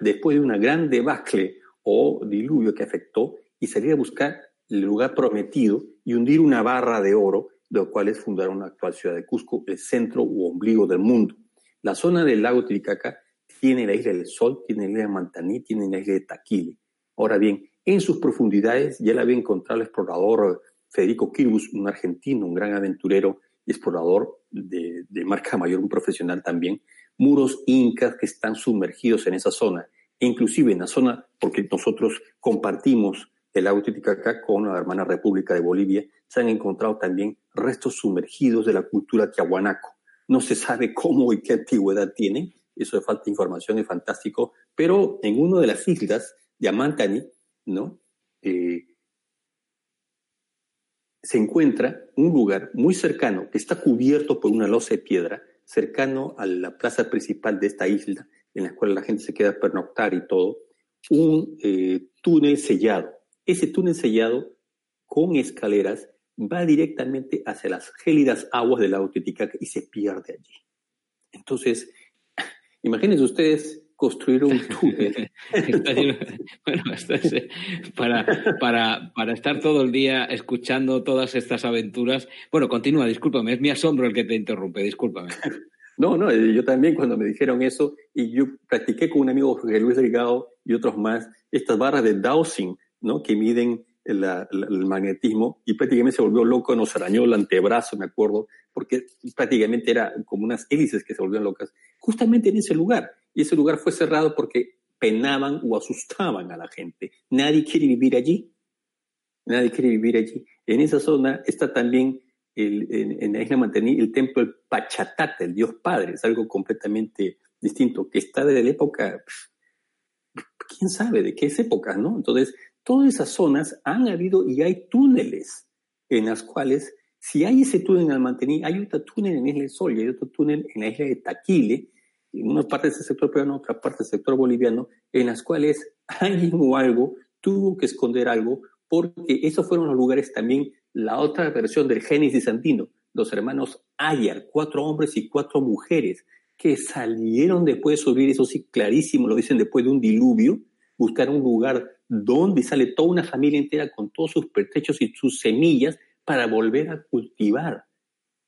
después de una gran debacle o diluvio que afectó y salir a buscar el lugar prometido y hundir una barra de oro, de lo cual fundaron la actual ciudad de Cusco, el centro u ombligo del mundo. La zona del lago Titicaca tiene la isla del Sol, tiene la isla de Mantaní, tiene la isla de Taquile. Ahora bien, en sus profundidades ya la había encontrado el explorador Federico Kirbus, un argentino, un gran aventurero y explorador de, marca mayor, un profesional también, muros incas que están sumergidos en esa zona, e inclusive en la zona, porque nosotros compartimos el lago Titicaca con la hermana República de Bolivia, se han encontrado también restos sumergidos de la cultura tiahuanaco. No se sabe cómo y qué antigüedad tienen, eso de falta información es fantástico, pero en una de las islas de Amantani, ¿no? Eh, se encuentra un lugar muy cercano que está cubierto por una losa de piedra, cercano a la plaza principal de esta isla, en la cual la gente se queda a pernoctar y todo, un eh, túnel sellado. Ese túnel sellado con escaleras va directamente hacia las gélidas aguas del lago Titicaca y se pierde allí. Entonces, imagínense ustedes construir un túnel. bueno, para, para, para estar todo el día escuchando todas estas aventuras. Bueno, continúa, discúlpame, es mi asombro el que te interrumpe, discúlpame. No, no, eh, yo también cuando me dijeron eso, y yo practiqué con un amigo Jorge Luis Delgado y otros más, estas barras de dowsing, ¿no? Que miden el, el, magnetismo y prácticamente se volvió loco, nos arañó el antebrazo, me acuerdo, porque prácticamente era como unas hélices que se volvían locas, justamente en ese lugar y ese lugar fue cerrado porque penaban o asustaban a la gente. Nadie quiere vivir allí. Nadie quiere vivir allí. En esa zona está también el, en, la isla Mantení el templo del Pachatata, el dios padre. Es algo completamente distinto, que está desde la época, quién sabe de qué es época, ¿no? Entonces, todas esas zonas han habido y hay túneles en las cuales, si hay ese túnel en Almantení, hay otro túnel en Isla del Sol y hay otro túnel en la isla de Taquile, en una parte del sector peruano, otra parte del sector boliviano, en las cuales alguien o algo tuvo que esconder algo, porque esos fueron los lugares también, la otra versión del Génesis andino, los hermanos Ayar, cuatro hombres y cuatro mujeres, que salieron después de subir, eso sí, clarísimo, lo dicen después de un diluvio, buscar un lugar donde sale toda una familia entera con todos sus pertrechos y sus semillas para volver a cultivar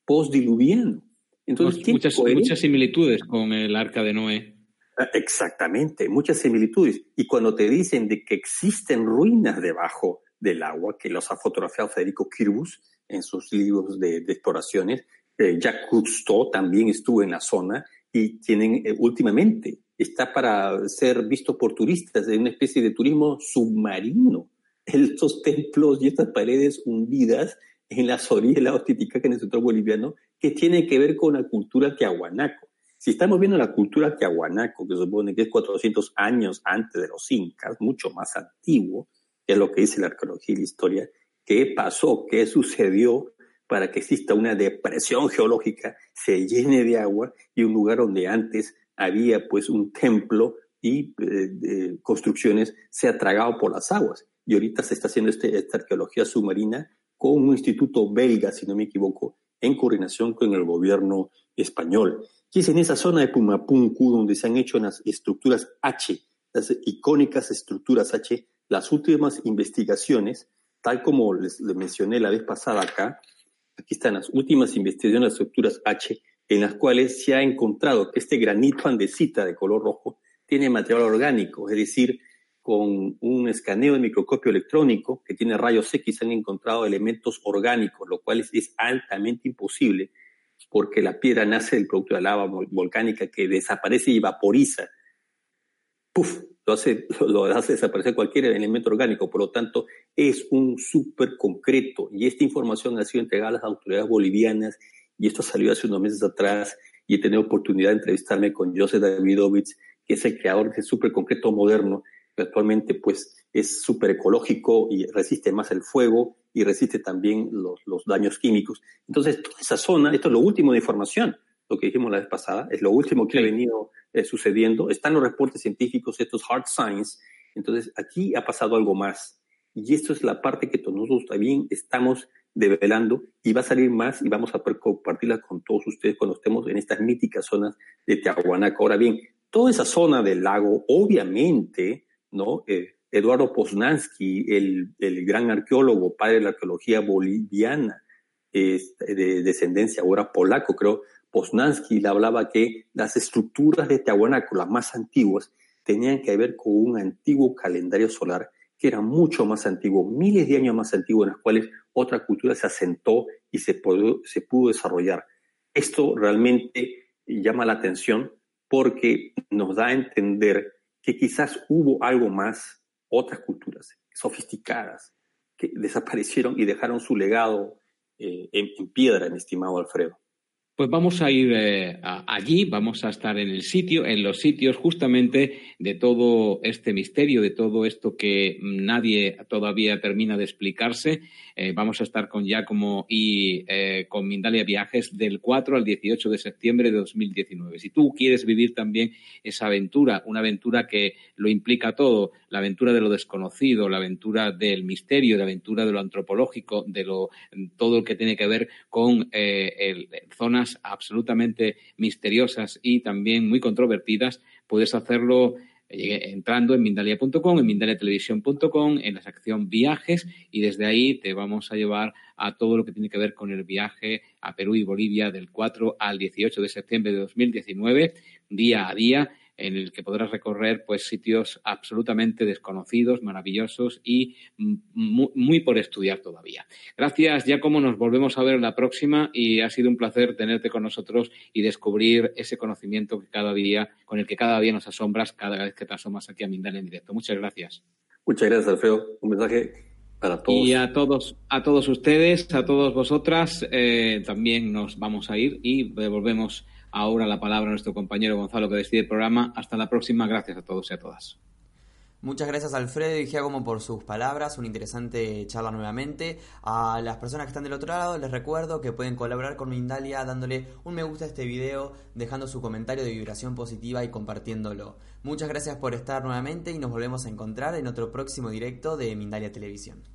post-diluviano. Entonces, muchas, muchas similitudes con el arca de Noé. Ah, exactamente, muchas similitudes. Y cuando te dicen de que existen ruinas debajo del agua, que los ha fotografiado Federico Kirbus en sus libros de, exploraciones, eh, Jacques Cousteau también estuvo en la zona y tienen eh, últimamente está para ser visto por turistas de una especie de turismo submarino. Estos templos y estas paredes hundidas en las orillas del Titicaca en el centro boliviano que tienen que ver con la cultura tiahuanaco. Si estamos viendo la cultura tiahuanaco, que supone que es 400 años antes de los incas, mucho más antiguo, que es lo que dice la arqueología y la historia, ¿qué pasó? ¿Qué sucedió para que exista una depresión geológica, se llene de agua y un lugar donde antes había pues un templo y eh, construcciones se ha tragado por las aguas. Y ahorita se está haciendo este, esta arqueología submarina con un instituto belga, si no me equivoco, en coordinación con el gobierno español. Y es en esa zona de Pumapunku donde se han hecho las estructuras H, las icónicas estructuras H, las últimas investigaciones, tal como les, les mencioné la vez pasada acá, aquí están las últimas investigaciones de las estructuras H, en las cuales se ha encontrado que este granito andesita de color rojo tiene material orgánico, es decir, con un escaneo de microscopio electrónico que tiene rayos X han encontrado elementos orgánicos, lo cual es, altamente imposible porque la piedra nace del producto de la lava volcánica que desaparece y vaporiza. ¡Puf! Lo hace, lo hace desaparecer cualquier elemento orgánico, por lo tanto es un súper concreto y esta información ha sido entregada a las autoridades bolivianas y esto salió hace unos meses atrás y he tenido oportunidad de entrevistarme con Joseph Davidovich, que es el creador de Super Concreto Moderno, que actualmente pues es súper ecológico y resiste más el fuego y resiste también los, los, daños químicos. Entonces, toda esa zona, esto es lo último de información, lo que dijimos la vez pasada, es lo último que ha venido eh, sucediendo. Están los reportes científicos, estos hard science. Entonces, aquí ha pasado algo más. Y esto es la parte que nosotros también estamos develando y va a salir más y vamos a poder compartirla con todos ustedes cuando estemos en estas míticas zonas de Tiahuanaco. Ahora bien, toda esa zona del lago, obviamente, ¿no? Eh, Eduardo Poznansky, el, el, gran arqueólogo, padre de la arqueología boliviana, de descendencia ahora polaco, creo, Poznansky le hablaba que las estructuras de Tiahuanaco, las más antiguas, tenían que ver con un antiguo calendario solar que era mucho más antiguo, miles de años más antiguo, en los cuales otra cultura se asentó y se pudo, se pudo desarrollar. Esto realmente llama la atención porque nos da a entender que quizás hubo algo más, otras culturas sofisticadas, que desaparecieron y dejaron su legado eh, en piedra, mi estimado Alfredo. Pues vamos a ir eh, allí, vamos a estar en el sitio, en los sitios justamente de todo este misterio, de todo esto que nadie todavía termina de explicarse. Eh, vamos a estar con Giacomo y eh, con Mindalia Viajes del 4 al 18 de septiembre de 2019. Si tú quieres vivir también esa aventura, una aventura que lo implica todo, la aventura de lo desconocido, la aventura del misterio, la aventura de lo antropológico, de lo todo lo que tiene que ver con el, zonas absolutamente misteriosas y también muy controvertidas, puedes hacerlo eh, entrando en Mindalia.com, en mindaliatelevisión.com, en la sección viajes y desde ahí te vamos a llevar a todo lo que tiene que ver con el viaje a Perú y Bolivia del 4 al 18 de septiembre de 2019, día a día en el que podrás recorrer pues sitios absolutamente desconocidos, maravillosos y muy, por estudiar todavía. Gracias, ya como nos volvemos a ver la próxima y ha sido un placer tenerte con nosotros y descubrir ese conocimiento que cada día, con el que cada día nos asombras cada vez que te asomas aquí a Mindal en directo. Muchas gracias. Muchas gracias, Alfredo. Un mensaje para todos. Y a todos, a todos ustedes, a todos vosotras, eh, también nos vamos a ir y volvemos ahora la palabra a nuestro compañero Gonzalo que decide el programa. Hasta la próxima. Gracias a todos y a todas. Muchas gracias Alfredo y Giacomo por sus palabras, una interesante charla nuevamente. A las personas que están del otro lado les recuerdo que pueden colaborar con Mindalia dándole un me gusta a este video, dejando su comentario de vibración positiva y compartiéndolo. Muchas gracias por estar nuevamente y nos volvemos a encontrar en otro próximo directo de Mindalia Televisión.